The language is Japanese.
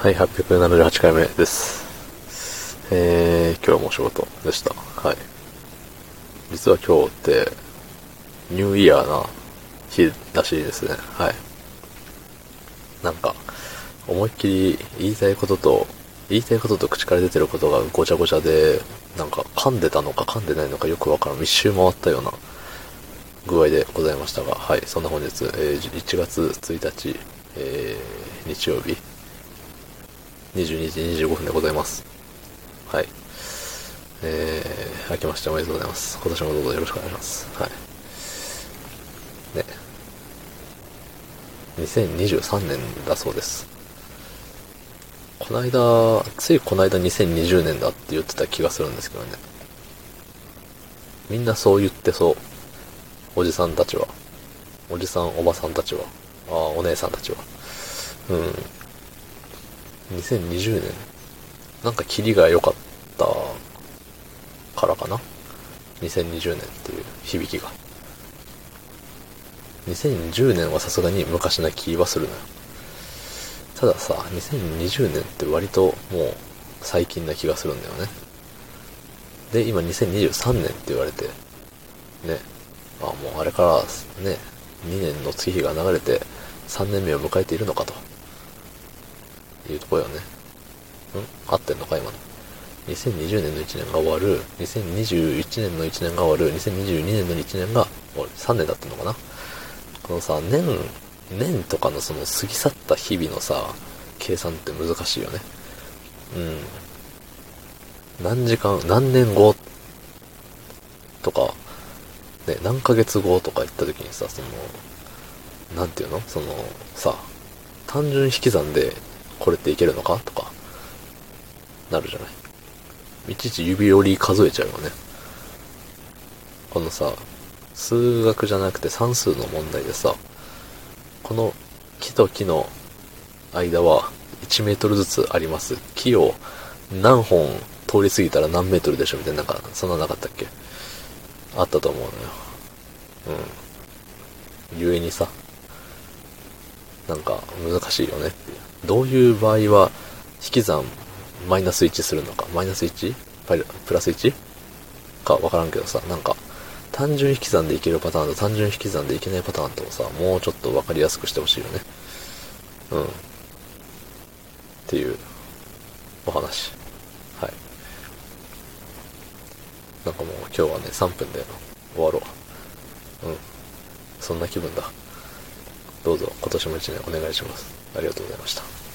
はい、878回目です。えー、今日もお仕事でした。はい。実は今日って、ニューイヤーな日らしいですね。はい。なんか、思いっきり言いたいことと、言いたいことと口から出てることがごちゃごちゃで、なんか噛んでたのか噛んでないのかよくわからん。一周回ったような具合でございましたが、はい。そんな本日、えー1月1日、えー、日曜日、22時25分でございます。はい。えー、明けましておめでとうございます。今年もどうぞよろしくお願いします。はい。ね。2023年だそうです。この間、ついこの間2020年だって言ってた気がするんですけどね。みんなそう言ってそう。おじさんたちは。おじさん、おばさんたちは。ああ、お姉さんたちは。うん。2020年。なんかキリが良かったからかな？2020年っていう響きが。2010年はさすがに昔な気はするのよ。たださ、2020年って割ともう最近な気がするんだよね。で、今2023年って言われて、ね、あもうあれからね、2年の月日が流れて3年目を迎えているのかと。いうところよね。ん？合ってんのか今の？2020年の1年が終わる、2021年の1年が終わる、2022年の1年が終わる。3年だったのかな？このさ、年、年とかのその過ぎ去った日々のさ、計算って難しいよね。うん。何時間、何年後？とか、ね、何ヶ月後とか言った時にさ、その、なんていうの？その、さ、単純引き算でこれっていけるのか？とか、なるじゃない。いちいち指折り数えちゃうよね。このさ、数学じゃなくて算数の問題でさ、この木と木の間は1メートルずつあります。木を何本通り過ぎたら何メートルでしょみたいな、なんか、そんななかったっけ？あったと思うのよ。うん。ゆえにさ、なんか難しいよねっていう。どういう場合は引き算マイナス1するのか、マイナス 1? プラス 1? かわからんけどさ、なんか単純引き算でいけるパターンと単純引き算でいけないパターンとさ、もうちょっとわかりやすくしてほしいよね。うん。っていうお話。はい。なんかもう今日はね、3分で終わろう。うん。そんな気分だ。どうぞ今年も一年お願いします。ありがとうございました。